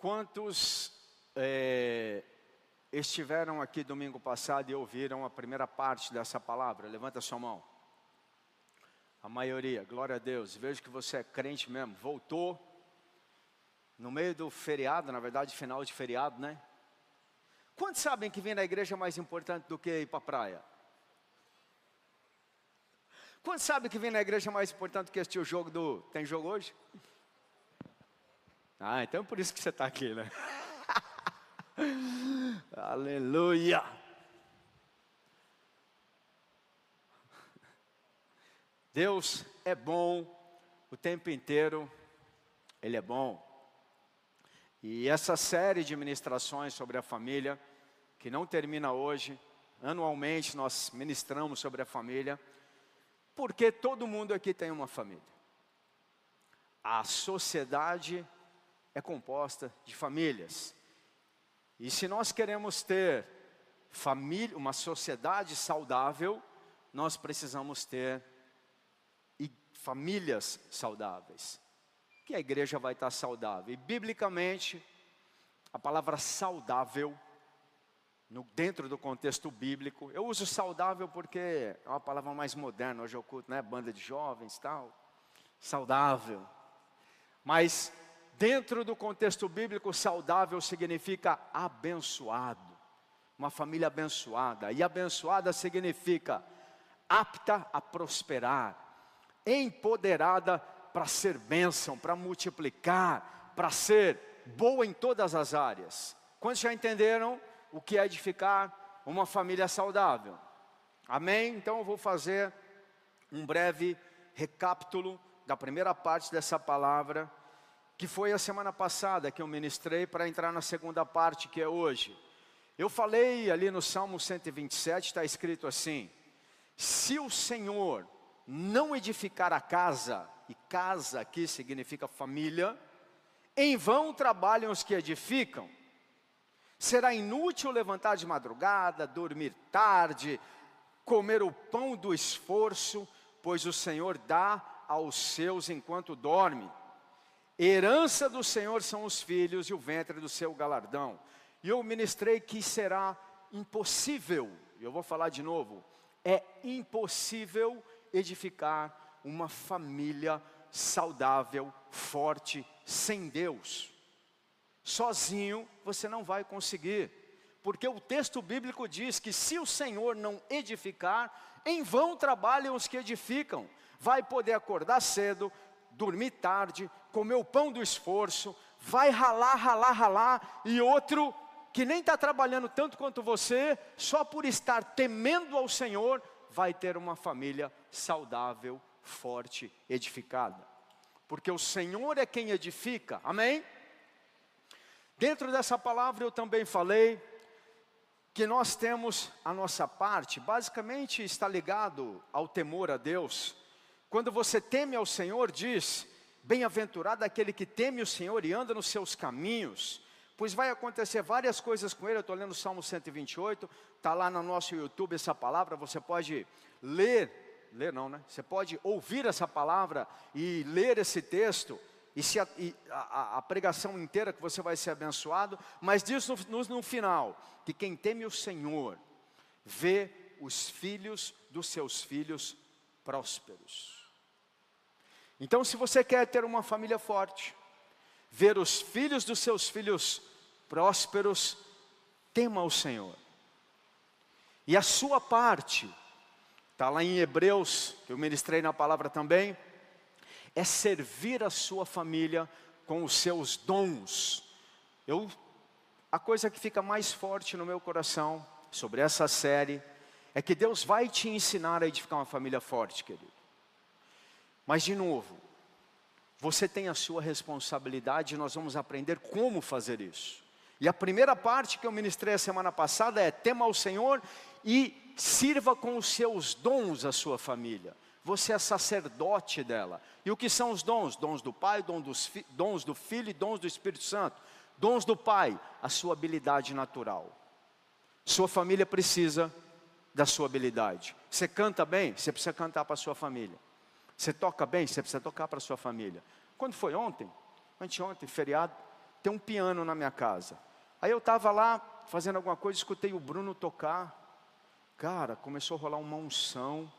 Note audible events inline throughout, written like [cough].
Quantos é, estiveram aqui domingo passado e ouviram a primeira parte dessa palavra? Levanta sua mão. A maioria, glória a Deus. Vejo que você é crente mesmo. Voltou no meio do feriado, na verdade, final de feriado, né? Quantos sabem que vir na igreja é mais importante do que ir para a praia? Quantos sabem que vir na igreja é mais importante do que assistir o jogo do. Tem jogo hoje? Ah, então é por isso que você está aqui, né? [laughs] Aleluia! Deus é bom o tempo inteiro, Ele é bom. E essa série de ministrações sobre a família, que não termina hoje, anualmente nós ministramos sobre a família, porque todo mundo aqui tem uma família. A sociedade é composta de famílias. E se nós queremos ter família, uma sociedade saudável, nós precisamos ter famílias saudáveis. Que a igreja vai estar saudável. E biblicamente, a palavra saudável, no, dentro do contexto bíblico, eu uso saudável porque é uma palavra mais moderna, hoje eu culto, né? Banda de jovens tal. Saudável. Mas Dentro do contexto bíblico, saudável significa abençoado. Uma família abençoada. E abençoada significa apta a prosperar, empoderada para ser bênção, para multiplicar, para ser boa em todas as áreas. Quantos já entenderam o que é edificar uma família saudável? Amém? Então eu vou fazer um breve recapitulo da primeira parte dessa palavra que foi a semana passada que eu ministrei para entrar na segunda parte que é hoje. Eu falei ali no Salmo 127, está escrito assim: Se o Senhor não edificar a casa, e casa aqui significa família, em vão trabalham os que edificam. Será inútil levantar de madrugada, dormir tarde, comer o pão do esforço, pois o Senhor dá aos seus enquanto dorme. Herança do Senhor são os filhos e o ventre do seu galardão. E eu ministrei que será impossível, e eu vou falar de novo, é impossível edificar uma família saudável, forte, sem Deus. Sozinho você não vai conseguir, porque o texto bíblico diz que se o Senhor não edificar, em vão trabalham os que edificam. Vai poder acordar cedo, dormir tarde, comer o pão do esforço, vai ralar, ralar, ralar, e outro que nem está trabalhando tanto quanto você, só por estar temendo ao Senhor, vai ter uma família saudável, forte, edificada. Porque o Senhor é quem edifica, amém? Dentro dessa palavra eu também falei que nós temos a nossa parte, basicamente está ligado ao temor a Deus. Quando você teme ao Senhor, diz: Bem-aventurado aquele que teme o Senhor e anda nos seus caminhos, pois vai acontecer várias coisas com ele. Eu estou lendo o Salmo 128, está lá no nosso YouTube essa palavra, você pode ler, ler não, né? Você pode ouvir essa palavra e ler esse texto, e, se a, e a, a, pregação inteira que você vai ser abençoado, mas diz no, no, no final, que quem teme o Senhor, vê os filhos dos seus filhos prósperos. Então, se você quer ter uma família forte, ver os filhos dos seus filhos prósperos, tema o Senhor. E a sua parte, está lá em Hebreus, que eu ministrei na palavra também, é servir a sua família com os seus dons. Eu, a coisa que fica mais forte no meu coração sobre essa série é que Deus vai te ensinar a edificar uma família forte, querido. Mas, de novo, você tem a sua responsabilidade e nós vamos aprender como fazer isso. E a primeira parte que eu ministrei a semana passada é: tema ao Senhor e sirva com os seus dons a sua família. Você é sacerdote dela. E o que são os dons? Dons do Pai, dons, dons do Filho e dons do Espírito Santo. Dons do Pai, a sua habilidade natural. Sua família precisa da sua habilidade. Você canta bem? Você precisa cantar para a sua família. Você toca bem? Você precisa tocar para sua família. Quando foi ontem? Anteontem, feriado. tem um piano na minha casa. Aí eu estava lá fazendo alguma coisa, escutei o Bruno tocar. Cara, começou a rolar uma unção.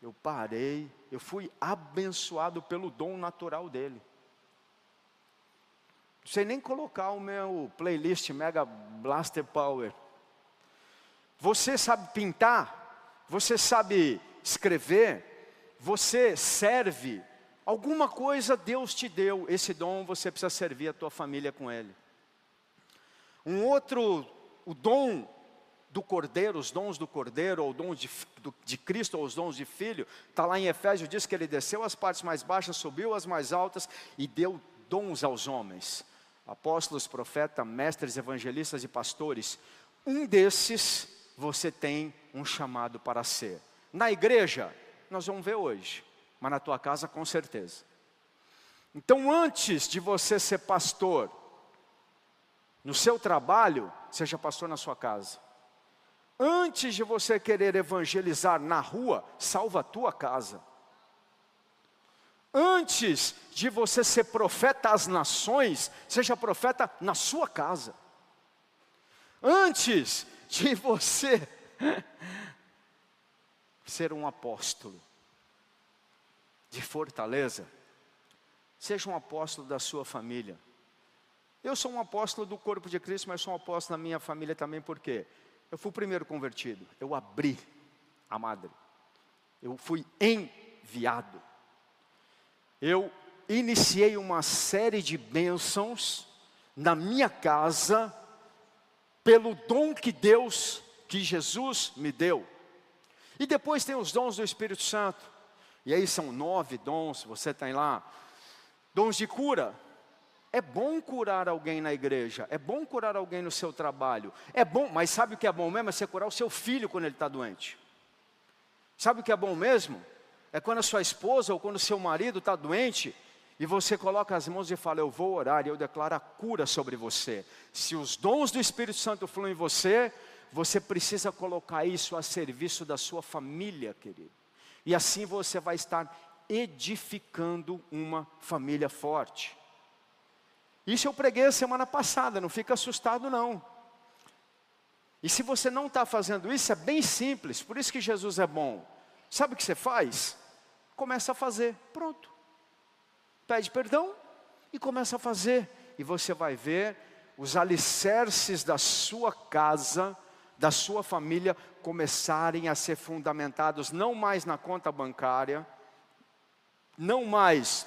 Eu parei, eu fui abençoado pelo dom natural dele. Não sei nem colocar o meu playlist Mega Blaster Power. Você sabe pintar? Você sabe escrever? Você serve? Alguma coisa Deus te deu, esse dom você precisa servir a tua família com ele. Um outro, o dom do cordeiro, os dons do cordeiro, ou dons de, de Cristo, ou os dons de filho, está lá em Efésios, diz que ele desceu as partes mais baixas, subiu as mais altas e deu dons aos homens, apóstolos, profetas, mestres, evangelistas e pastores. Um desses você tem um chamado para ser. Na igreja, nós vamos ver hoje, mas na tua casa com certeza. Então, antes de você ser pastor, no seu trabalho, seja pastor na sua casa. Antes de você querer evangelizar na rua, salva a tua casa. Antes de você ser profeta às nações, seja profeta na sua casa. Antes de você [laughs] ser um apóstolo de fortaleza, seja um apóstolo da sua família. Eu sou um apóstolo do corpo de Cristo, mas sou um apóstolo na minha família também, por quê? Eu fui o primeiro convertido, eu abri a madre, eu fui enviado, eu iniciei uma série de bênçãos na minha casa, pelo dom que Deus, que Jesus me deu. E depois tem os dons do Espírito Santo, e aí são nove dons, você tem lá, dons de cura, é bom curar alguém na igreja, é bom curar alguém no seu trabalho, é bom, mas sabe o que é bom mesmo? É você curar o seu filho quando ele está doente. Sabe o que é bom mesmo? É quando a sua esposa ou quando o seu marido está doente e você coloca as mãos e fala: Eu vou orar e eu declaro a cura sobre você. Se os dons do Espírito Santo fluem em você, você precisa colocar isso a serviço da sua família, querido. E assim você vai estar edificando uma família forte. Isso eu preguei a semana passada, não fica assustado não. E se você não está fazendo isso, é bem simples, por isso que Jesus é bom. Sabe o que você faz? Começa a fazer, pronto. Pede perdão e começa a fazer. E você vai ver os alicerces da sua casa, da sua família, começarem a ser fundamentados não mais na conta bancária, não mais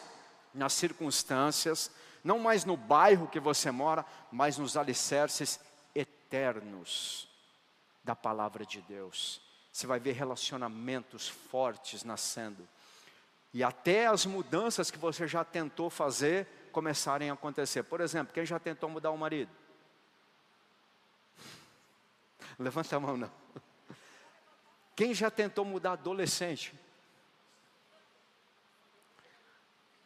nas circunstâncias, não mais no bairro que você mora, mas nos alicerces eternos da palavra de Deus. Você vai ver relacionamentos fortes nascendo. E até as mudanças que você já tentou fazer começarem a acontecer. Por exemplo, quem já tentou mudar o marido? Levanta a mão, não. Quem já tentou mudar adolescente?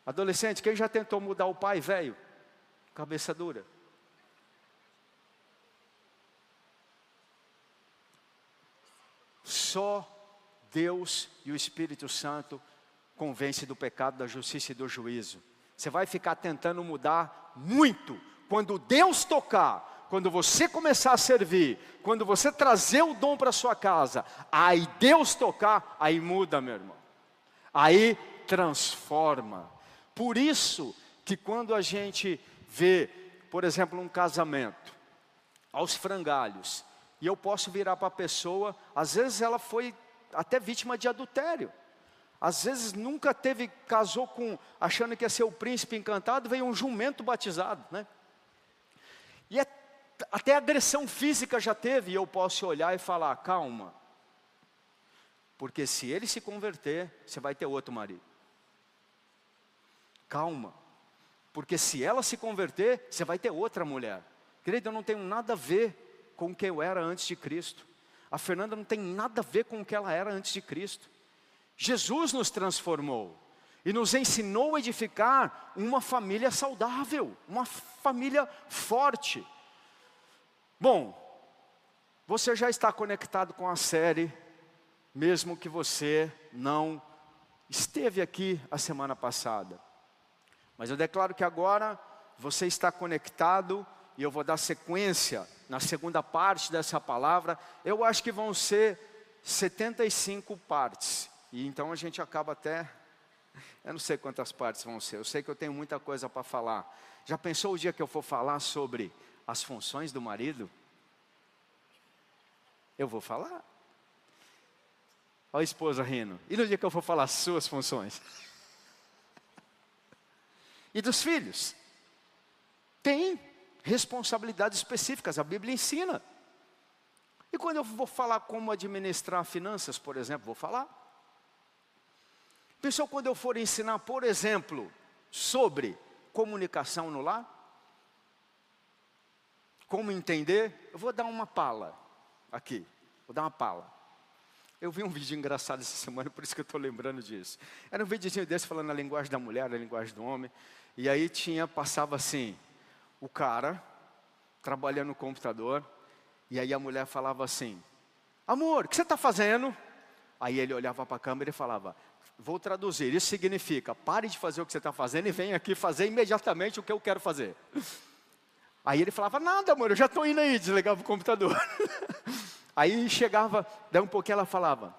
Adolescente, quem já tentou mudar o pai velho? Cabeça dura. Só Deus e o Espírito Santo convence do pecado, da justiça e do juízo. Você vai ficar tentando mudar muito. Quando Deus tocar, quando você começar a servir, quando você trazer o dom para sua casa, aí Deus tocar, aí muda, meu irmão. Aí transforma. Por isso que quando a gente vê, por exemplo, um casamento, aos frangalhos, e eu posso virar para a pessoa, às vezes ela foi até vítima de adultério. Às vezes nunca teve, casou com, achando que ia ser o príncipe encantado, veio um jumento batizado, né? Até agressão física já teve, e eu posso olhar e falar, calma. Porque se ele se converter, você vai ter outro marido calma, porque se ela se converter, você vai ter outra mulher. Querido, eu não tenho nada a ver com o que eu era antes de Cristo. A Fernanda não tem nada a ver com o que ela era antes de Cristo. Jesus nos transformou e nos ensinou a edificar uma família saudável, uma família forte. Bom, você já está conectado com a série, mesmo que você não esteve aqui a semana passada. Mas eu declaro que agora você está conectado e eu vou dar sequência na segunda parte dessa palavra. Eu acho que vão ser 75 partes. E então a gente acaba até. Eu não sei quantas partes vão ser, eu sei que eu tenho muita coisa para falar. Já pensou o dia que eu for falar sobre as funções do marido? Eu vou falar. Olha a esposa rindo. E no dia que eu for falar as suas funções? [laughs] e dos filhos? Tem responsabilidades específicas, a Bíblia ensina. E quando eu vou falar como administrar finanças, por exemplo, vou falar. Pessoal, quando eu for ensinar, por exemplo, sobre comunicação no lar, como entender, eu vou dar uma pala aqui, vou dar uma pala. Eu vi um vídeo engraçado essa semana, por isso que eu estou lembrando disso. Era um videozinho desse falando a linguagem da mulher, a linguagem do homem. E aí tinha, passava assim, o cara trabalhando no computador, e aí a mulher falava assim: Amor, o que você está fazendo? Aí ele olhava para a câmera e falava: Vou traduzir. Isso significa: pare de fazer o que você está fazendo e vem aqui fazer imediatamente o que eu quero fazer. Aí ele falava: Nada, amor, eu já estou indo aí. Desligava o computador. [laughs] aí chegava, daí um pouquinho ela falava: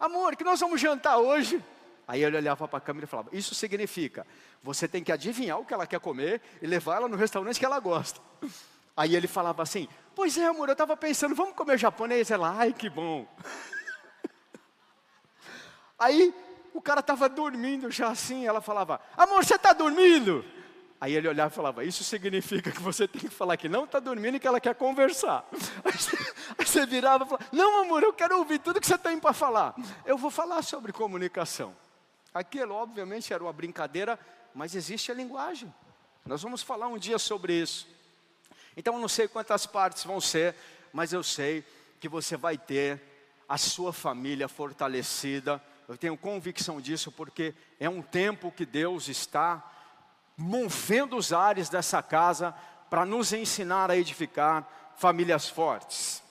Amor, que nós vamos jantar hoje? Aí ele olhava para a câmera e falava: Isso significa, você tem que adivinhar o que ela quer comer e levar ela no restaurante que ela gosta. Aí ele falava assim: Pois é, amor, eu estava pensando, vamos comer japonês? Ela, ai, que bom. [laughs] Aí o cara estava dormindo já assim, ela falava: Amor, você está dormindo? Aí ele olhava e falava: Isso significa que você tem que falar que não está dormindo e que ela quer conversar. [laughs] Aí você, virava e falava: Não, amor, eu quero ouvir tudo que você tem para falar. Eu vou falar sobre comunicação. Aquilo, obviamente, era uma brincadeira, mas existe a linguagem. Nós vamos falar um dia sobre isso. Então eu não sei quantas partes vão ser, mas eu sei que você vai ter a sua família fortalecida. Eu tenho convicção disso porque é um tempo que Deus está movendo os ares dessa casa para nos ensinar a edificar famílias fortes.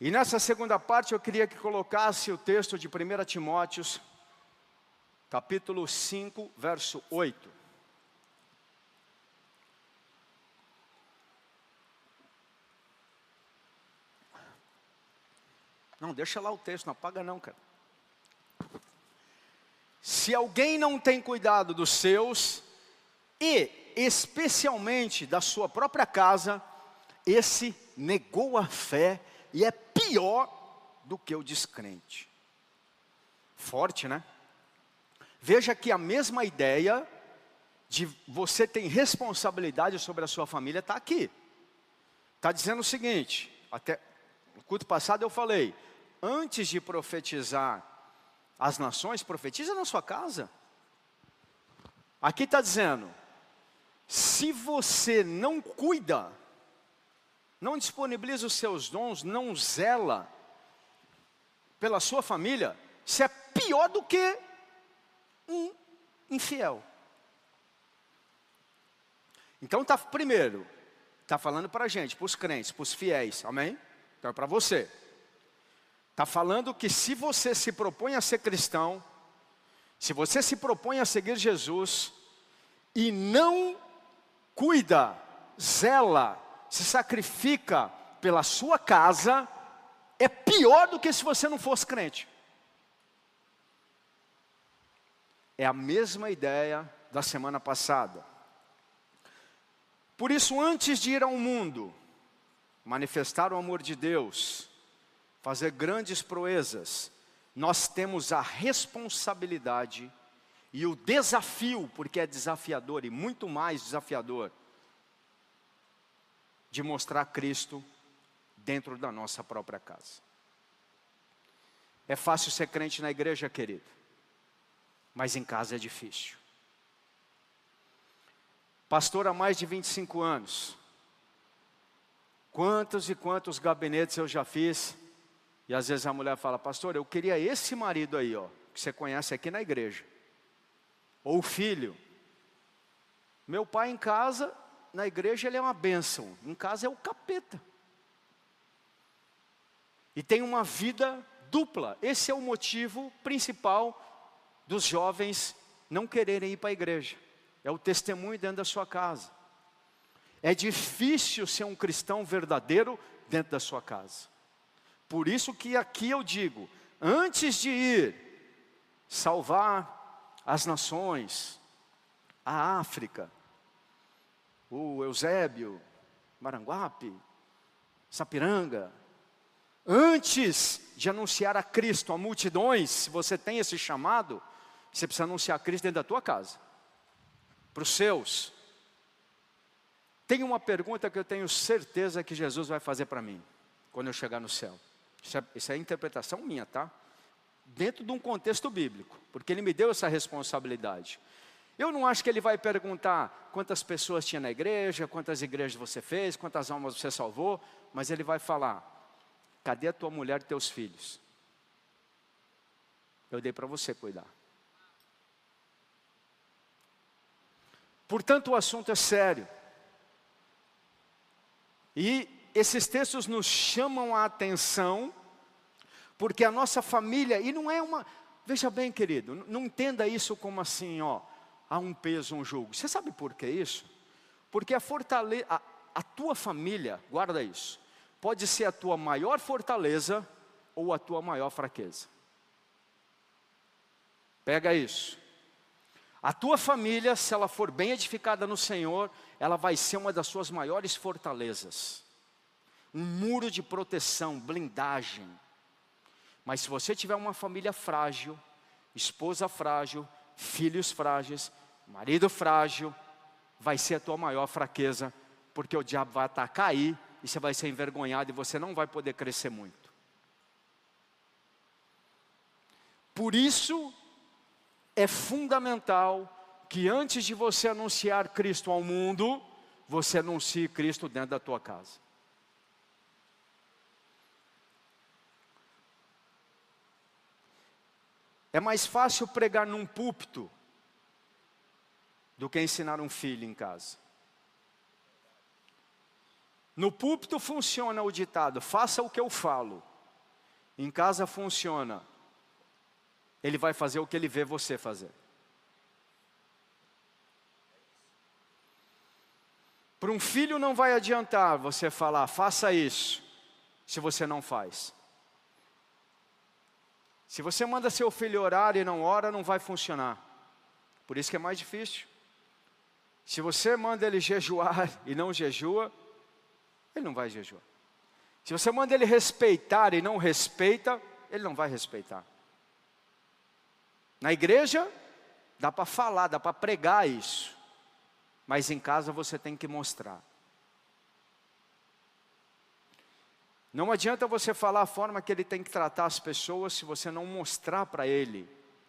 E nessa segunda parte eu queria que colocasse o texto de 1 Timóteos, capítulo 5, verso 8. Não, deixa lá o texto, não apaga não, cara. Se alguém não tem cuidado dos seus, e especialmente da sua própria casa, esse negou a fé e é pior do que o descrente. Forte, né? Veja que a mesma ideia de você tem responsabilidade sobre a sua família está aqui. Está dizendo o seguinte, até no culto passado eu falei, antes de profetizar as nações, profetiza na sua casa. Aqui está dizendo: se você não cuida, não disponibiliza os seus dons, não zela pela sua família, isso é pior do que um infiel. Então tá primeiro, tá falando para a gente, para os crentes, para os fiéis, amém? Então é para você. Está falando que se você se propõe a ser cristão, se você se propõe a seguir Jesus e não cuida, zela, se sacrifica pela sua casa, é pior do que se você não fosse crente. É a mesma ideia da semana passada. Por isso, antes de ir ao mundo, manifestar o amor de Deus, fazer grandes proezas, nós temos a responsabilidade e o desafio, porque é desafiador e muito mais desafiador, de mostrar Cristo dentro da nossa própria casa. É fácil ser crente na igreja, querido, mas em casa é difícil. Pastor há mais de 25 anos. Quantos e quantos gabinetes eu já fiz e às vezes a mulher fala, pastor, eu queria esse marido aí, ó, que você conhece aqui na igreja. Ou filho. Meu pai em casa, na igreja ele é uma bênção, em casa é o capeta. E tem uma vida dupla. Esse é o motivo principal dos jovens não quererem ir para a igreja. é o testemunho dentro da sua casa. É difícil ser um cristão verdadeiro dentro da sua casa. Por isso que aqui eu digo, antes de ir salvar as nações, a África, o Eusébio, Maranguape, Sapiranga, antes de anunciar a Cristo a multidões, se você tem esse chamado, você precisa anunciar a Cristo dentro da tua casa, para os seus. Tem uma pergunta que eu tenho certeza que Jesus vai fazer para mim, quando eu chegar no céu. Isso é, isso é interpretação minha, tá? Dentro de um contexto bíblico, porque Ele me deu essa responsabilidade. Eu não acho que Ele vai perguntar quantas pessoas tinha na igreja, quantas igrejas você fez, quantas almas você salvou, mas Ele vai falar: cadê a tua mulher e teus filhos? Eu dei para você cuidar. Portanto, o assunto é sério. E esses textos nos chamam a atenção, porque a nossa família, e não é uma, veja bem, querido, não entenda isso como assim, ó, há um peso, um julgo. Você sabe por que isso? Porque a fortaleza, a, a tua família, guarda isso, pode ser a tua maior fortaleza ou a tua maior fraqueza. Pega isso. A tua família, se ela for bem edificada no Senhor, ela vai ser uma das suas maiores fortalezas. Um muro de proteção, blindagem. Mas se você tiver uma família frágil, esposa frágil, filhos frágeis, marido frágil, vai ser a tua maior fraqueza, porque o diabo vai atacar aí e você vai ser envergonhado e você não vai poder crescer muito. Por isso, é fundamental que antes de você anunciar Cristo ao mundo, você anuncie Cristo dentro da tua casa. É mais fácil pregar num púlpito do que ensinar um filho em casa. No púlpito funciona o ditado: faça o que eu falo. Em casa funciona: ele vai fazer o que ele vê você fazer. Para um filho não vai adiantar você falar, faça isso, se você não faz. Se você manda seu filho orar e não ora, não vai funcionar. Por isso que é mais difícil. Se você manda ele jejuar e não jejua, ele não vai jejuar. Se você manda ele respeitar e não respeita, ele não vai respeitar. Na igreja, dá para falar, dá para pregar isso. Mas em casa você tem que mostrar. Não adianta você falar a forma que ele tem que tratar as pessoas se você não mostrar para ele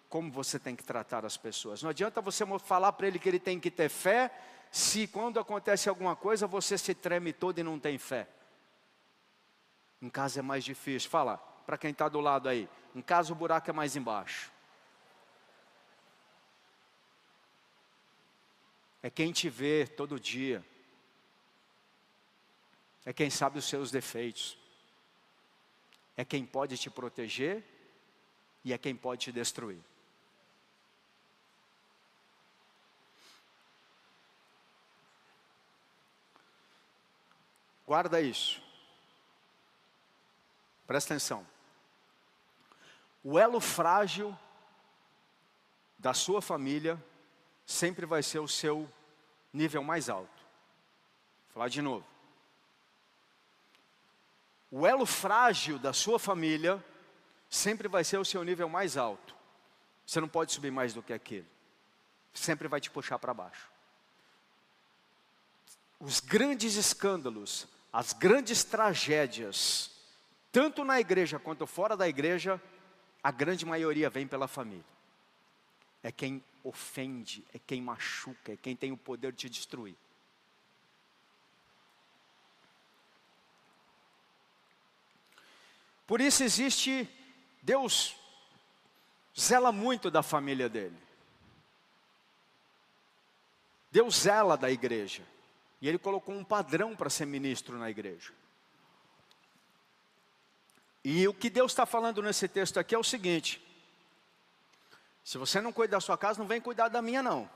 como você tem que tratar as pessoas. Não adianta você falar para ele que ele tem que ter fé se quando acontece alguma coisa você se treme todo e não tem fé. Em casa é mais difícil. Fala para quem está do lado aí. Em casa o buraco é mais embaixo. é quem te vê todo dia, é quem sabe os seus defeitos, é quem pode te proteger e é quem pode te destruir. Guarda isso. Presta atenção. O elo frágil da sua família sempre vai ser o seu nível mais alto. Vou falar de novo. O elo frágil da sua família sempre vai ser o seu nível mais alto. Você não pode subir mais do que aquele. Sempre vai te puxar para baixo. Os grandes escândalos, as grandes tragédias, tanto na igreja quanto fora da igreja, a grande maioria vem pela família. É quem ofende, é quem machuca, é quem tem o poder de te destruir. Por isso existe, Deus zela muito da família dele. Deus zela da igreja. E ele colocou um padrão para ser ministro na igreja. E o que Deus está falando nesse texto aqui é o seguinte: se você não cuida da sua casa, não vem cuidar da minha, não.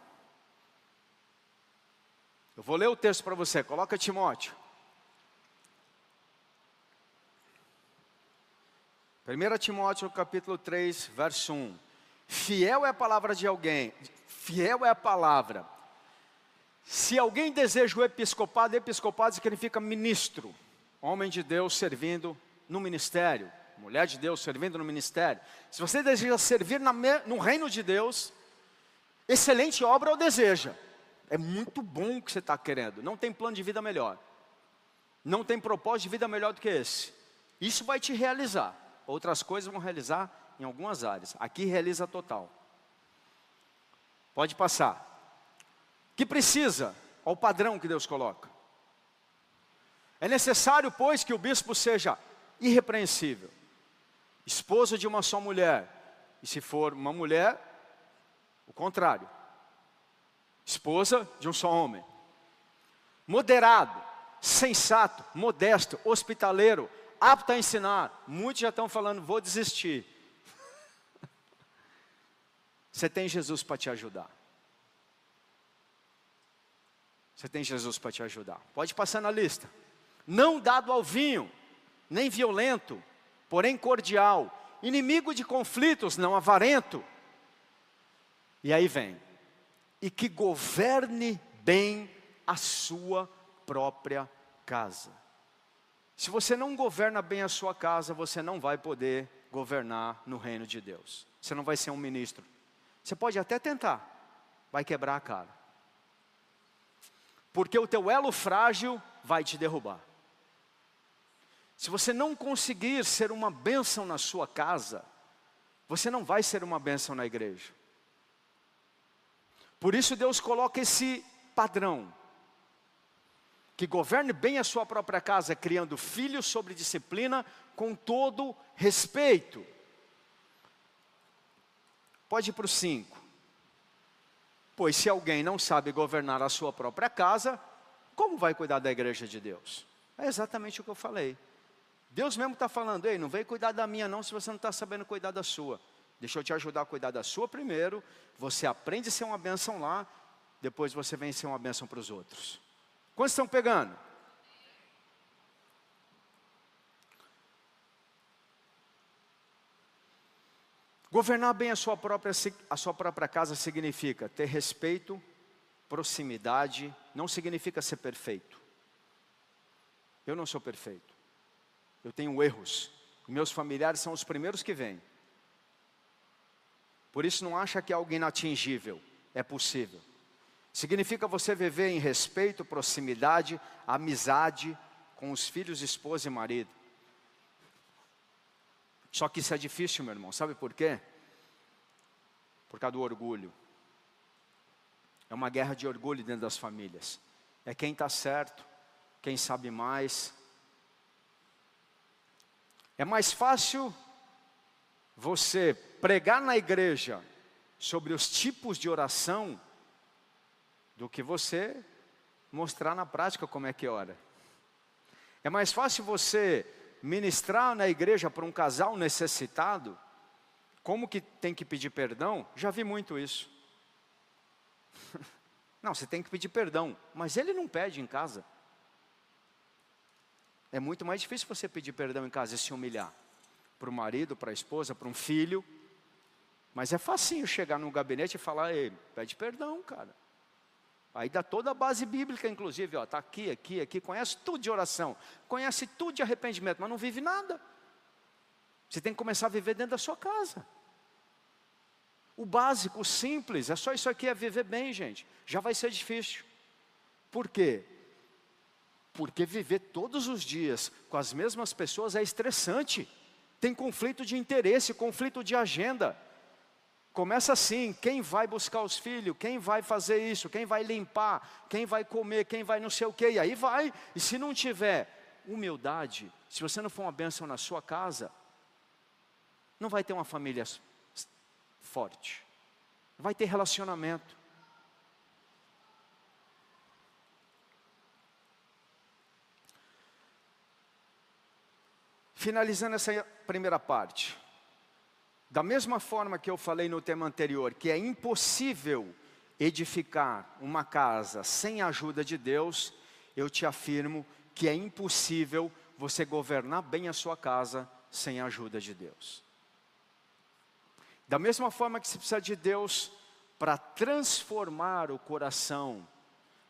Eu vou ler o texto para você, coloca Timóteo. 1 Timóteo capítulo 3, verso 1. Fiel é a palavra de alguém, fiel é a palavra. Se alguém deseja o episcopado, episcopado significa ministro, homem de Deus servindo no ministério, mulher de Deus servindo no ministério. Se você deseja servir no reino de Deus, excelente obra ou deseja. É muito bom o que você está querendo. Não tem plano de vida melhor. Não tem propósito de vida melhor do que esse. Isso vai te realizar. Outras coisas vão realizar em algumas áreas. Aqui realiza total. Pode passar. Que precisa? Ao padrão que Deus coloca. É necessário, pois, que o bispo seja irrepreensível, esposo de uma só mulher. E se for uma mulher, o contrário esposa de um só homem. Moderado, sensato, modesto, hospitaleiro, apto a ensinar. Muitos já estão falando, vou desistir. [laughs] Você tem Jesus para te ajudar. Você tem Jesus para te ajudar. Pode passar na lista. Não dado ao vinho, nem violento, porém cordial, inimigo de conflitos, não avarento. E aí vem, e que governe bem a sua própria casa. Se você não governa bem a sua casa, você não vai poder governar no reino de Deus. Você não vai ser um ministro. Você pode até tentar, vai quebrar a cara. Porque o teu elo frágil vai te derrubar. Se você não conseguir ser uma bênção na sua casa, você não vai ser uma bênção na igreja. Por isso Deus coloca esse padrão. Que governe bem a sua própria casa, criando filhos sobre disciplina, com todo respeito. Pode ir para o 5. Pois se alguém não sabe governar a sua própria casa, como vai cuidar da igreja de Deus? É exatamente o que eu falei. Deus mesmo está falando, ei, não vem cuidar da minha não se você não está sabendo cuidar da sua. Deixa eu te ajudar a cuidar da sua primeiro. Você aprende a ser uma bênção lá. Depois você vem ser uma bênção para os outros. Quantos estão pegando? Governar bem a sua, própria, a sua própria casa significa ter respeito, proximidade, não significa ser perfeito. Eu não sou perfeito. Eu tenho erros. Meus familiares são os primeiros que vêm. Por isso não acha que é algo inatingível, é possível. Significa você viver em respeito, proximidade, amizade com os filhos, esposa e marido. Só que isso é difícil, meu irmão. Sabe por quê? Por causa do orgulho. É uma guerra de orgulho dentro das famílias. É quem está certo, quem sabe mais. É mais fácil você pregar na igreja sobre os tipos de oração do que você mostrar na prática como é que ora. É mais fácil você ministrar na igreja para um casal necessitado, como que tem que pedir perdão? Já vi muito isso. [laughs] Não, você tem que pedir perdão, mas ele não pede em casa. É muito mais difícil você pedir perdão em casa e se humilhar para o marido, para a esposa, para um filho. Mas é facinho chegar no gabinete e falar, pede perdão, cara. Aí dá toda a base bíblica, inclusive, está aqui, aqui, aqui, conhece tudo de oração, conhece tudo de arrependimento, mas não vive nada. Você tem que começar a viver dentro da sua casa. O básico, o simples, é só isso aqui, é viver bem, gente. Já vai ser difícil. Por quê? Porque viver todos os dias com as mesmas pessoas é estressante tem conflito de interesse, conflito de agenda. Começa assim: quem vai buscar os filhos, quem vai fazer isso, quem vai limpar, quem vai comer, quem vai não sei o quê, e aí vai. E se não tiver humildade, se você não for uma bênção na sua casa, não vai ter uma família forte, vai ter relacionamento. Finalizando essa primeira parte. Da mesma forma que eu falei no tema anterior, que é impossível edificar uma casa sem a ajuda de Deus, eu te afirmo que é impossível você governar bem a sua casa sem a ajuda de Deus. Da mesma forma que se precisa de Deus para transformar o coração,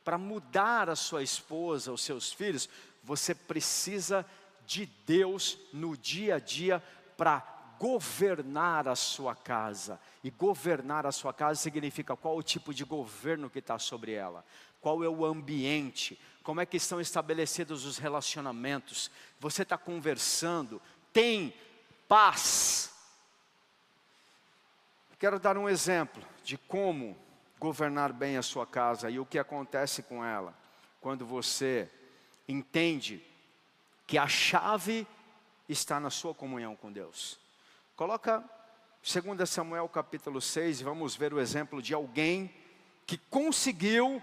para mudar a sua esposa, os seus filhos, você precisa de Deus no dia a dia para governar a sua casa. E governar a sua casa significa qual o tipo de governo que está sobre ela, qual é o ambiente, como é que estão estabelecidos os relacionamentos. Você está conversando, tem paz. Quero dar um exemplo de como governar bem a sua casa e o que acontece com ela quando você entende que a chave está na sua comunhão com Deus. Coloca 2 Samuel capítulo 6 e vamos ver o exemplo de alguém que conseguiu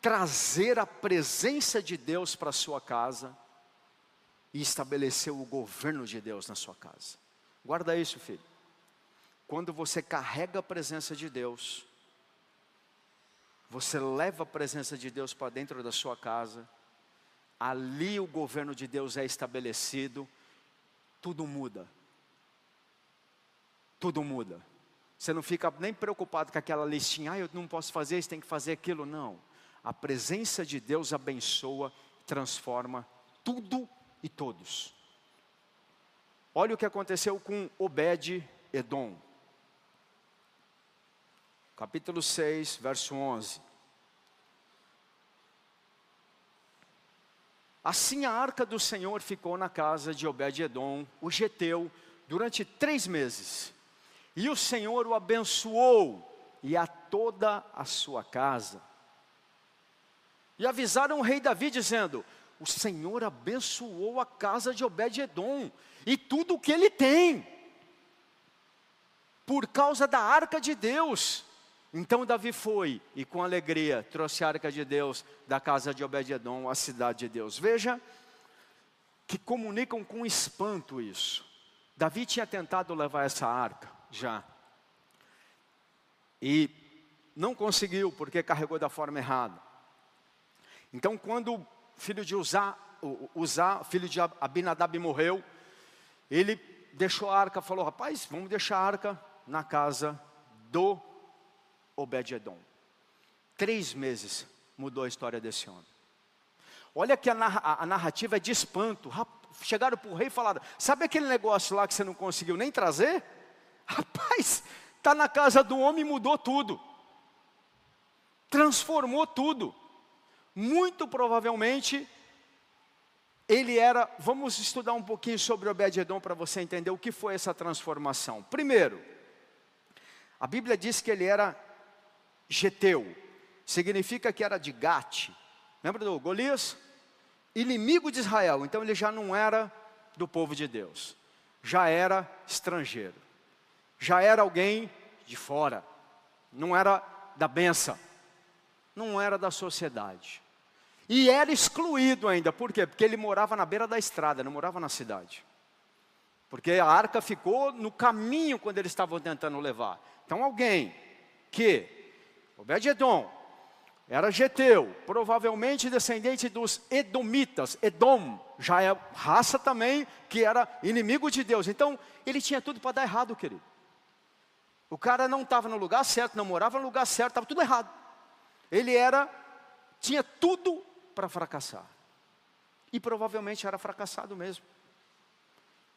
trazer a presença de Deus para sua casa e estabeleceu o governo de Deus na sua casa. Guarda isso, filho. Quando você carrega a presença de Deus, você leva a presença de Deus para dentro da sua casa, ali o governo de Deus é estabelecido, tudo muda. Tudo muda. Você não fica nem preocupado com aquela listinha, ah, eu não posso fazer isso, tem que fazer aquilo. Não. A presença de Deus abençoa, transforma tudo e todos. Olha o que aconteceu com Obed Edom. Capítulo 6, verso 11. Assim a arca do Senhor ficou na casa de Obed-Edom, o geteu, durante três meses. E o Senhor o abençoou, e a toda a sua casa. E avisaram o rei Davi, dizendo: O Senhor abençoou a casa de Obed-Edom, e tudo o que ele tem, por causa da arca de Deus. Então Davi foi e com alegria trouxe a arca de Deus da casa de Obed-edom, a cidade de Deus. Veja que comunicam com espanto isso. Davi tinha tentado levar essa arca já. E não conseguiu porque carregou da forma errada. Então quando o filho de Uzá, Uzá, filho de Abinadab morreu, ele deixou a arca, falou: "Rapaz, vamos deixar a arca na casa do Obed-Edom. Três meses mudou a história desse homem. Olha que a, narra, a narrativa é de espanto. Chegaram para o rei e falaram: Sabe aquele negócio lá que você não conseguiu nem trazer? Rapaz, está na casa do homem e mudou tudo. Transformou tudo. Muito provavelmente, ele era. Vamos estudar um pouquinho sobre Obed-Edom para você entender o que foi essa transformação. Primeiro, a Bíblia diz que ele era Geteu, significa que era de Gate. Lembra do Golias? Inimigo de Israel, então ele já não era do povo de Deus, já era estrangeiro, já era alguém de fora, não era da benção, não era da sociedade. E era excluído ainda, por quê? Porque ele morava na beira da estrada, não morava na cidade. Porque a arca ficou no caminho quando eles estavam tentando levar. Então alguém que Obed-Edom era geteu, provavelmente descendente dos edomitas. Edom já é raça também que era inimigo de Deus. Então, ele tinha tudo para dar errado, querido. O cara não estava no lugar certo, não morava no lugar certo, estava tudo errado. Ele era, tinha tudo para fracassar. E provavelmente era fracassado mesmo.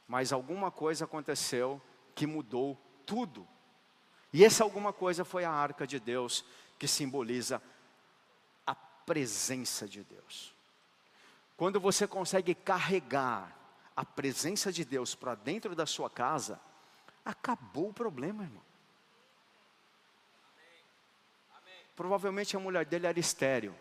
Mas alguma coisa aconteceu que mudou tudo e essa alguma coisa foi a arca de Deus, que simboliza a presença de Deus. Quando você consegue carregar a presença de Deus para dentro da sua casa, acabou o problema, irmão. Provavelmente a mulher dele era estéreo,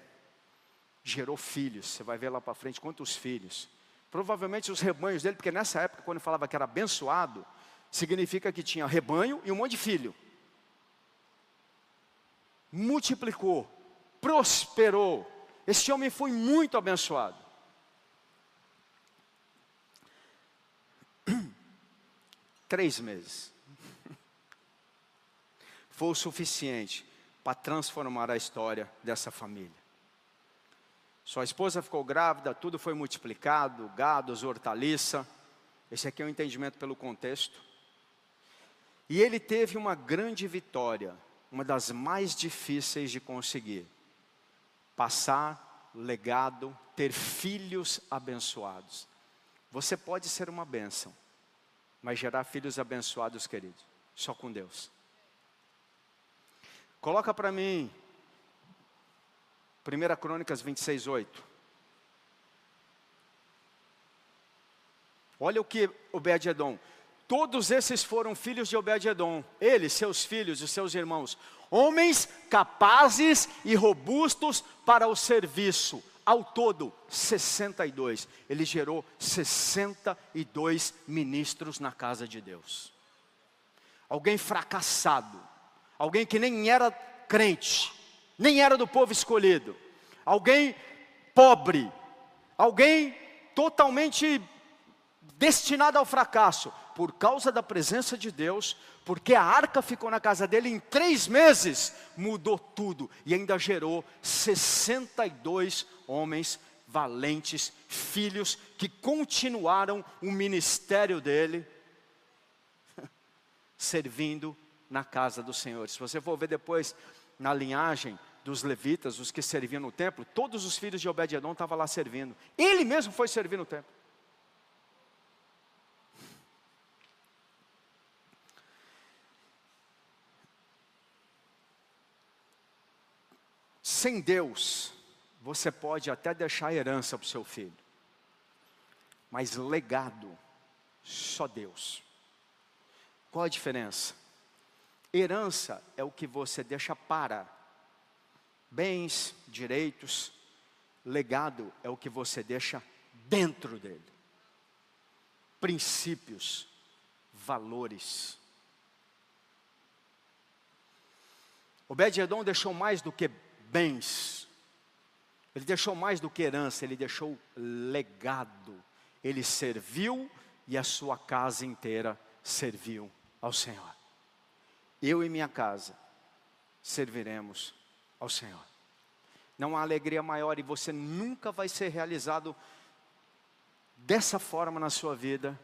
gerou filhos. Você vai ver lá para frente quantos filhos. Provavelmente os rebanhos dele, porque nessa época, quando falava que era abençoado, significa que tinha rebanho e um monte de filho multiplicou, prosperou. Esse homem foi muito abençoado. [clears throat] Três meses. Foi o suficiente para transformar a história dessa família. Sua esposa ficou grávida, tudo foi multiplicado, gados, hortaliça. Esse aqui é o um entendimento pelo contexto. E ele teve uma grande vitória, uma das mais difíceis de conseguir. Passar legado, ter filhos abençoados. Você pode ser uma bênção, mas gerar filhos abençoados, querido, só com Deus. Coloca para mim 1 Crônicas 26, 8. Olha o que Obed-Edom. Todos esses foram filhos de Obed-Edom. Ele, seus filhos e seus irmãos. Homens capazes e robustos para o serviço. Ao todo, 62. Ele gerou 62 ministros na casa de Deus. Alguém fracassado alguém que nem era crente, nem era do povo escolhido, alguém pobre, alguém totalmente destinado ao fracasso, por causa da presença de Deus, porque a arca ficou na casa dele em três meses, mudou tudo. E ainda gerou 62 homens valentes, filhos que continuaram o ministério dele, [laughs] servindo na casa do Senhor. Se você for ver depois na linhagem dos levitas, os que serviam no templo, todos os filhos de Obed-edom estavam lá servindo. Ele mesmo foi servir no templo. Sem Deus, você pode até deixar herança para o seu filho, mas legado, só Deus. Qual a diferença? Herança é o que você deixa para. Bens, direitos, legado é o que você deixa dentro dele. Princípios, valores. Obed-Edom deixou mais do que bens. Ele deixou mais do que herança, ele deixou legado. Ele serviu e a sua casa inteira serviu ao Senhor eu e minha casa serviremos ao Senhor. Não há alegria maior e você nunca vai ser realizado dessa forma na sua vida,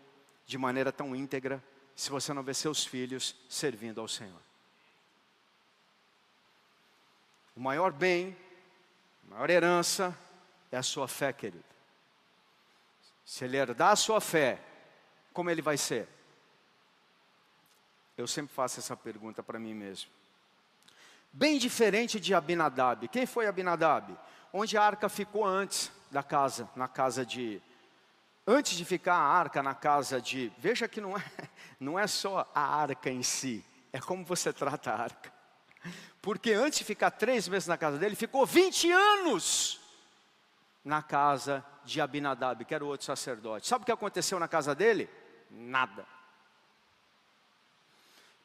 de maneira tão íntegra, se você não ver seus filhos servindo ao Senhor. O maior bem, a maior herança é a sua fé, querido. Se ele herdar a sua fé, como ele vai ser? Eu sempre faço essa pergunta para mim mesmo. Bem diferente de Abinadab. Quem foi Abinadab? Onde a arca ficou antes da casa, na casa de. Antes de ficar a arca na casa de. Veja que não é, [laughs] não é só a arca em si, é como você trata a arca. Porque antes de ficar três meses na casa dele, ficou 20 anos na casa de Abinadab, que era o outro sacerdote. Sabe o que aconteceu na casa dele? Nada.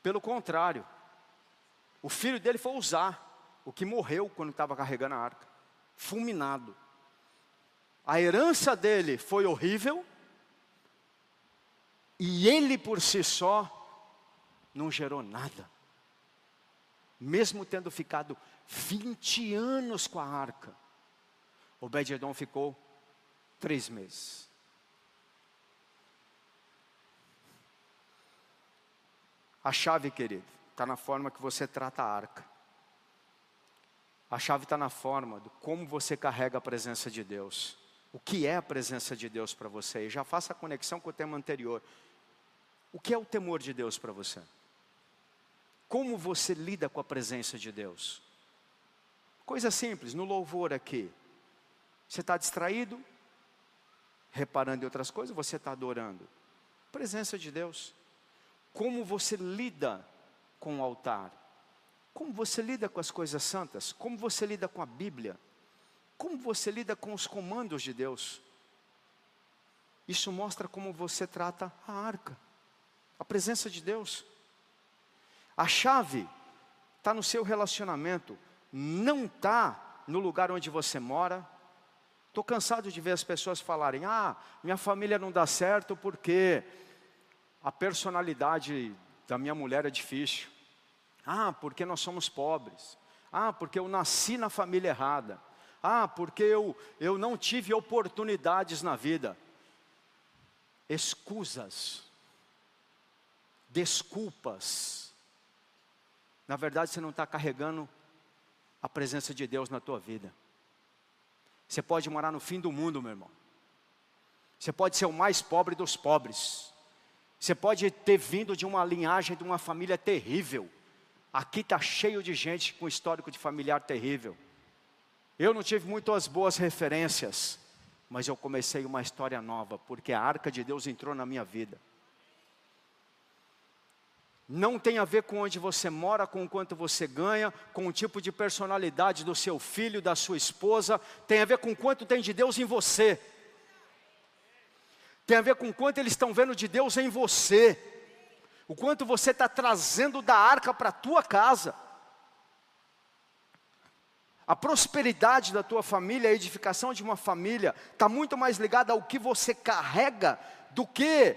Pelo contrário, o filho dele foi usar, o que morreu quando estava carregando a arca, fulminado. A herança dele foi horrível, e ele por si só não gerou nada. Mesmo tendo ficado 20 anos com a arca, Obed-Edom ficou três meses. A chave, querido, está na forma que você trata a arca. A chave está na forma de como você carrega a presença de Deus. O que é a presença de Deus para você? E já faça a conexão com o tema anterior. O que é o temor de Deus para você? Como você lida com a presença de Deus? Coisa simples, no louvor aqui. Você está distraído? Reparando em outras coisas, você está adorando. Presença de Deus como você lida com o altar, como você lida com as coisas santas, como você lida com a Bíblia, como você lida com os comandos de Deus. Isso mostra como você trata a arca, a presença de Deus. A chave está no seu relacionamento, não está no lugar onde você mora. Estou cansado de ver as pessoas falarem: ah, minha família não dá certo porque a personalidade da minha mulher é difícil. Ah, porque nós somos pobres. Ah, porque eu nasci na família errada. Ah, porque eu, eu não tive oportunidades na vida. Escusas, desculpas. Na verdade, você não está carregando a presença de Deus na tua vida. Você pode morar no fim do mundo, meu irmão. Você pode ser o mais pobre dos pobres. Você pode ter vindo de uma linhagem de uma família terrível. Aqui está cheio de gente com histórico de familiar terrível. Eu não tive muitas boas referências, mas eu comecei uma história nova, porque a arca de Deus entrou na minha vida. Não tem a ver com onde você mora, com quanto você ganha, com o tipo de personalidade do seu filho, da sua esposa, tem a ver com quanto tem de Deus em você. Tem a ver com quanto eles estão vendo de Deus em você. O quanto você está trazendo da arca para a tua casa. A prosperidade da tua família, a edificação de uma família, está muito mais ligada ao que você carrega do que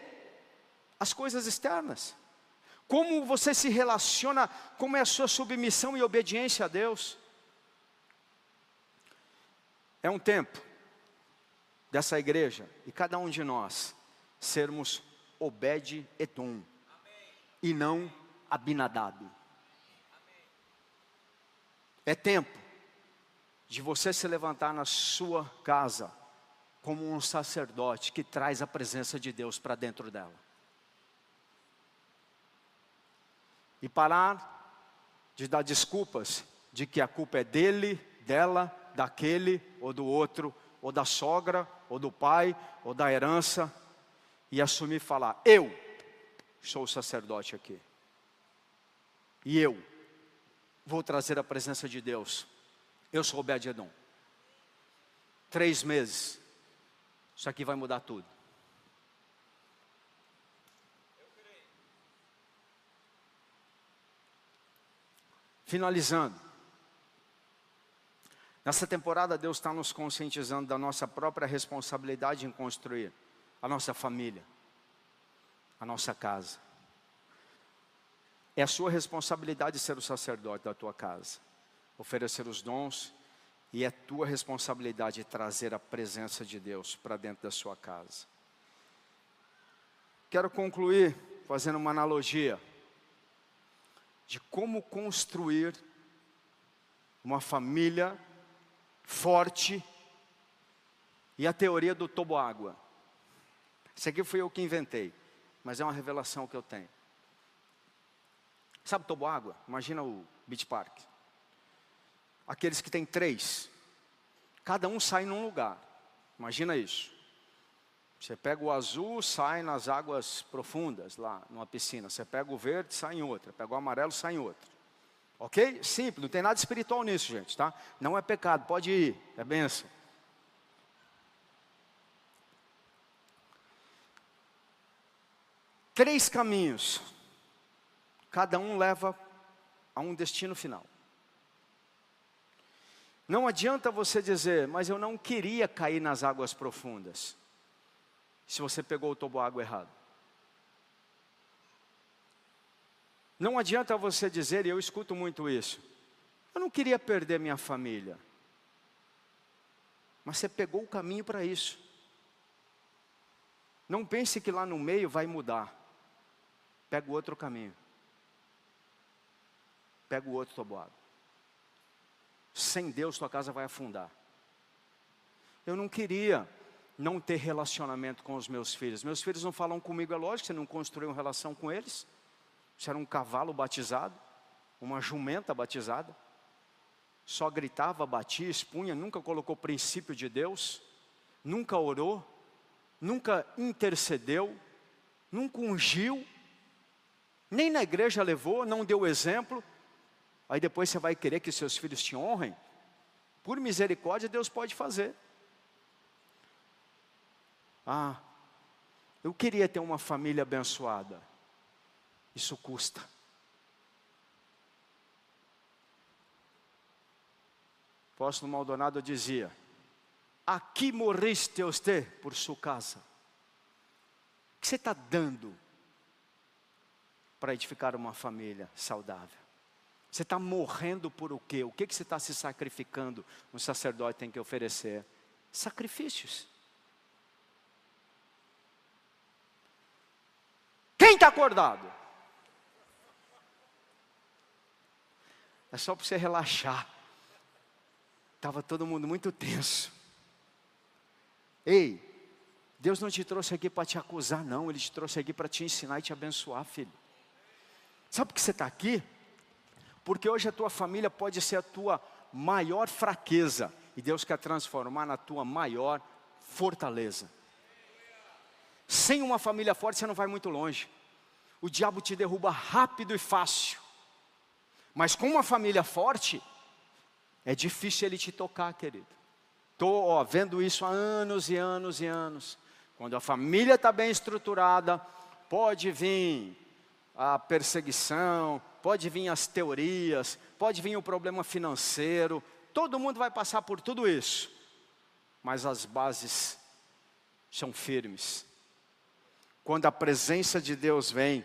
as coisas externas. Como você se relaciona, como é a sua submissão e obediência a Deus. É um tempo dessa igreja e cada um de nós sermos Obed-Edom e não Abinadab. É tempo de você se levantar na sua casa como um sacerdote que traz a presença de Deus para dentro dela. E parar de dar desculpas de que a culpa é dele, dela, daquele ou do outro, ou da sogra, ou do pai, ou da herança, e assumir e falar: Eu sou o sacerdote aqui. E eu vou trazer a presença de Deus. Eu sou Obed-Edom. Três meses. Isso aqui vai mudar tudo. Finalizando. Nessa temporada, Deus está nos conscientizando da nossa própria responsabilidade em construir a nossa família, a nossa casa. É a sua responsabilidade ser o sacerdote da tua casa, oferecer os dons, e é tua responsabilidade trazer a presença de Deus para dentro da sua casa. Quero concluir fazendo uma analogia de como construir uma família forte e a teoria do toboágua. Isso aqui fui eu que inventei, mas é uma revelação que eu tenho. Sabe toboágua? Imagina o Beach Park. Aqueles que têm três, cada um sai num lugar. Imagina isso. Você pega o azul, sai nas águas profundas, lá numa piscina. Você pega o verde, sai em outra. Pega o amarelo, sai em outra. Ok? Simples, não tem nada espiritual nisso, gente, tá? Não é pecado, pode ir, é benção. Três caminhos, cada um leva a um destino final. Não adianta você dizer, mas eu não queria cair nas águas profundas se você pegou o toboágua errado. Não adianta você dizer, e eu escuto muito isso, eu não queria perder minha família. Mas você pegou o caminho para isso. Não pense que lá no meio vai mudar. Pega o outro caminho. Pega o outro toboágua. Sem Deus, tua casa vai afundar. Eu não queria não ter relacionamento com os meus filhos. Meus filhos não falam comigo, é lógico, você não construiu uma relação com eles. Você era um cavalo batizado, uma jumenta batizada. Só gritava, batia, expunha, nunca colocou princípio de Deus, nunca orou, nunca intercedeu, nunca ungiu, nem na igreja levou, não deu exemplo. Aí depois você vai querer que seus filhos te honrem? Por misericórdia, Deus pode fazer. Ah, eu queria ter uma família abençoada. Isso custa. Apóstolo Maldonado dizia: Aqui morriste você por sua casa. O que você está dando para edificar uma família saudável? Você está morrendo por o quê? O que, que você está se sacrificando? Um sacerdote tem que oferecer sacrifícios. Quem está acordado? É só para você relaxar. Estava todo mundo muito tenso. Ei, Deus não te trouxe aqui para te acusar, não. Ele te trouxe aqui para te ensinar e te abençoar, filho. Sabe por que você está aqui? Porque hoje a tua família pode ser a tua maior fraqueza. E Deus quer transformar na tua maior fortaleza. Sem uma família forte, você não vai muito longe. O diabo te derruba rápido e fácil. Mas com uma família forte, é difícil ele te tocar, querido. Estou vendo isso há anos e anos e anos. Quando a família está bem estruturada, pode vir a perseguição, pode vir as teorias, pode vir o problema financeiro, todo mundo vai passar por tudo isso. Mas as bases são firmes. Quando a presença de Deus vem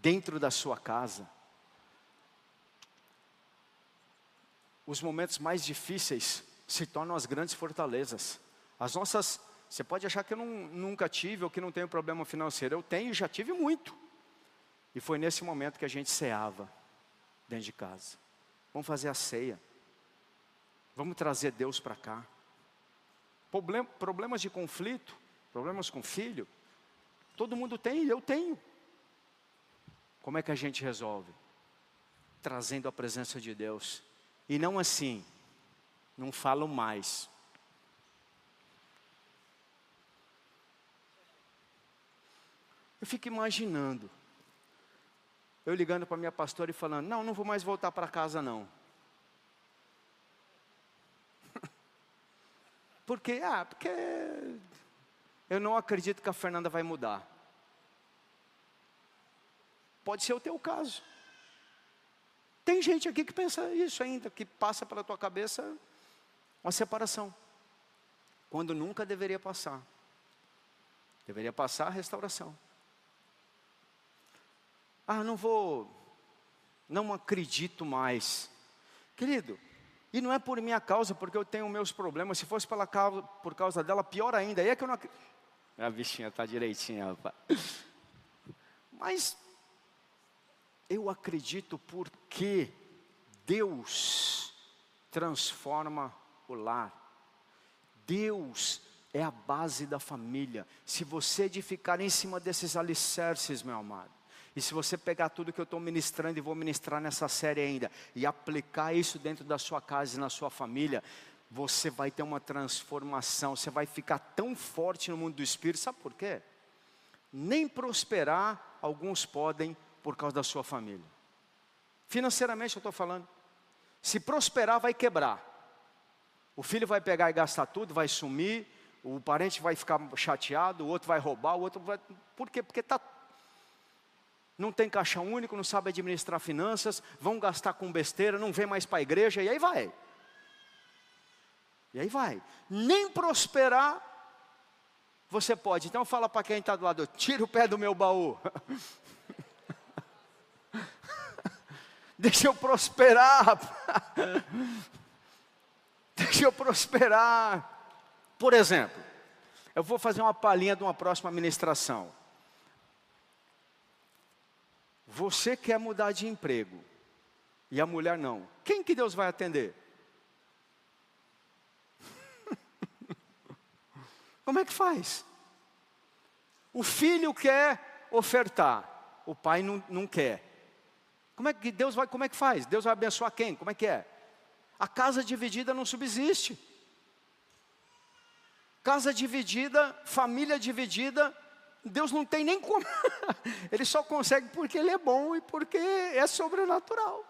dentro da sua casa, os momentos mais difíceis se tornam as grandes fortalezas. As nossas, você pode achar que eu não, nunca tive ou que não tenho problema financeiro. Eu tenho, já tive muito. E foi nesse momento que a gente ceava dentro de casa. Vamos fazer a ceia. Vamos trazer Deus para cá. Problem, problemas de conflito, problemas com filho, todo mundo tem, eu tenho. Como é que a gente resolve? Trazendo a presença de Deus. E não assim, não falo mais. Eu fico imaginando. Eu ligando para minha pastora e falando: Não, não vou mais voltar para casa, não. [laughs] Porque, ah, porque eu não acredito que a Fernanda vai mudar. Pode ser o teu caso. Tem gente aqui que pensa isso ainda, que passa pela tua cabeça uma separação. Quando nunca deveria passar. Deveria passar a restauração. Ah, não vou, não acredito mais. Querido, e não é por minha causa, porque eu tenho meus problemas. Se fosse pela causa, por causa dela, pior ainda. Aí é que eu não acredito. A bichinha está direitinha, rapaz. Mas eu acredito porque Deus transforma o lar. Deus é a base da família. Se você edificar em cima desses alicerces, meu amado, e se você pegar tudo que eu estou ministrando e vou ministrar nessa série ainda, e aplicar isso dentro da sua casa e na sua família, você vai ter uma transformação, você vai ficar tão forte no mundo do Espírito, sabe por quê? Nem prosperar alguns podem por causa da sua família. Financeiramente eu estou falando. Se prosperar, vai quebrar. O filho vai pegar e gastar tudo, vai sumir, o parente vai ficar chateado, o outro vai roubar, o outro vai. Por quê? Porque está não tem caixa único, não sabe administrar finanças, vão gastar com besteira, não vem mais para a igreja, e aí vai. E aí vai. Nem prosperar você pode. Então fala para quem está do lado, tira o pé do meu baú. [laughs] Deixa eu prosperar. Deixa eu prosperar. Por exemplo, eu vou fazer uma palhinha de uma próxima ministração. Você quer mudar de emprego e a mulher não. Quem que Deus vai atender? [laughs] Como é que faz? O filho quer ofertar, o pai não, não quer. Como é que Deus vai, como é que faz? Deus vai abençoar quem? Como é que é? A casa dividida não subsiste. Casa dividida, família dividida, Deus não tem nem como. [laughs] ele só consegue porque Ele é bom e porque é sobrenatural.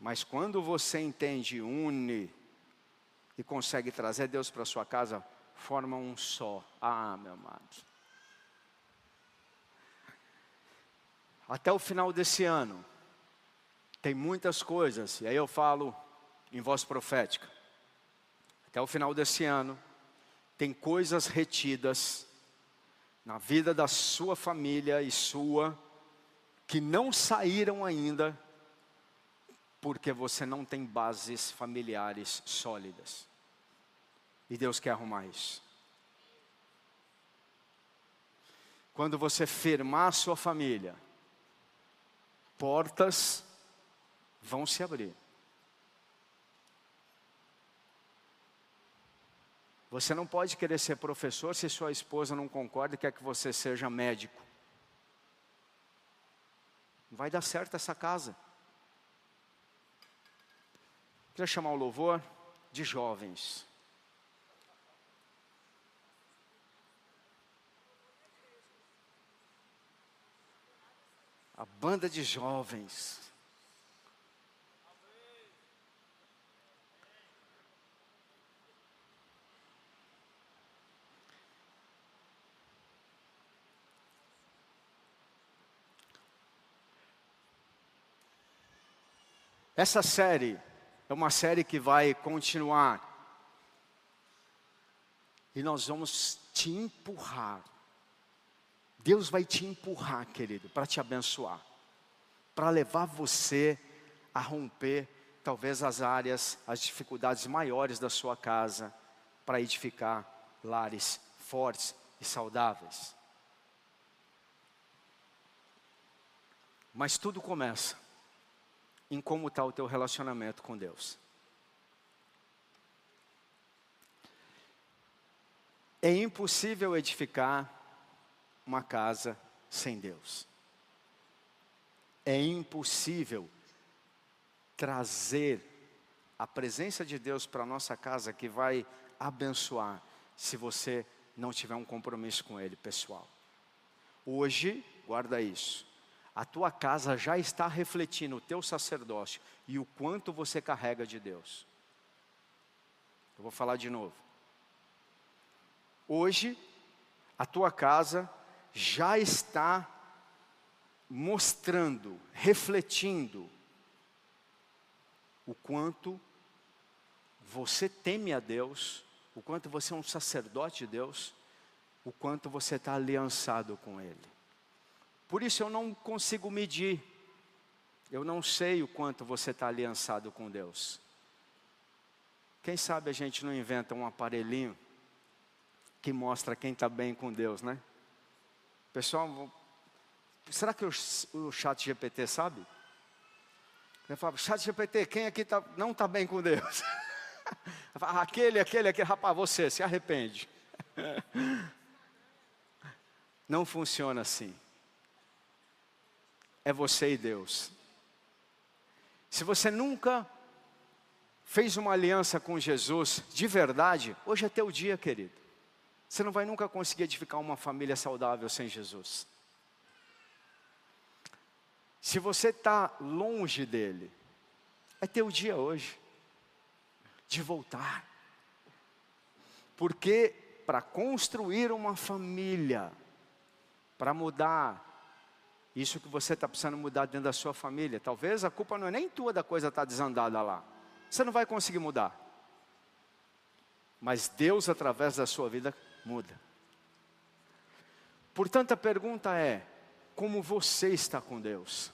Mas quando você entende, une e consegue trazer Deus para sua casa, forma um só. Ah, meu amado. Até o final desse ano, tem muitas coisas, e aí eu falo em voz profética. Até o final desse ano, tem coisas retidas na vida da sua família e sua, que não saíram ainda porque você não tem bases familiares sólidas. E Deus quer arrumar isso. Quando você firmar a sua família, portas vão se abrir. Você não pode querer ser professor se sua esposa não concorda e quer que você seja médico. Vai dar certo essa casa. Queria chamar o louvor de jovens. A banda de jovens. Essa série é uma série que vai continuar. E nós vamos te empurrar. Deus vai te empurrar, querido, para te abençoar. Para levar você a romper talvez as áreas, as dificuldades maiores da sua casa, para edificar lares fortes e saudáveis. Mas tudo começa em como está o teu relacionamento com Deus. É impossível edificar uma casa sem Deus. É impossível trazer a presença de Deus para a nossa casa que vai abençoar se você não tiver um compromisso com Ele, pessoal. Hoje, guarda isso a tua casa já está refletindo o teu sacerdócio e o quanto você carrega de Deus. Eu vou falar de novo. Hoje, a tua casa já está mostrando, refletindo o quanto você teme a Deus, o quanto você é um sacerdote de Deus, o quanto você está aliançado com Ele. Por isso eu não consigo medir. Eu não sei o quanto você está aliançado com Deus. Quem sabe a gente não inventa um aparelhinho que mostra quem está bem com Deus, né? Pessoal, será que o, o chat GPT sabe? Eu falo, chat GPT, quem aqui tá, não está bem com Deus? [laughs] Falo, aquele, aquele, aquele, rapaz, você se arrepende. [laughs] Não funciona assim é você e Deus. Se você nunca fez uma aliança com Jesus de verdade, hoje é teu dia, querido. Você não vai nunca conseguir edificar uma família saudável sem Jesus. Se você está longe dele, é teu dia hoje de voltar. Porque para construir uma família, para mudar isso que você está precisando mudar dentro da sua família. Talvez a culpa não é nem tua da coisa estar tá desandada lá. Você não vai conseguir mudar. Mas Deus, através da sua vida, muda. Portanto, a pergunta é: como você está com Deus?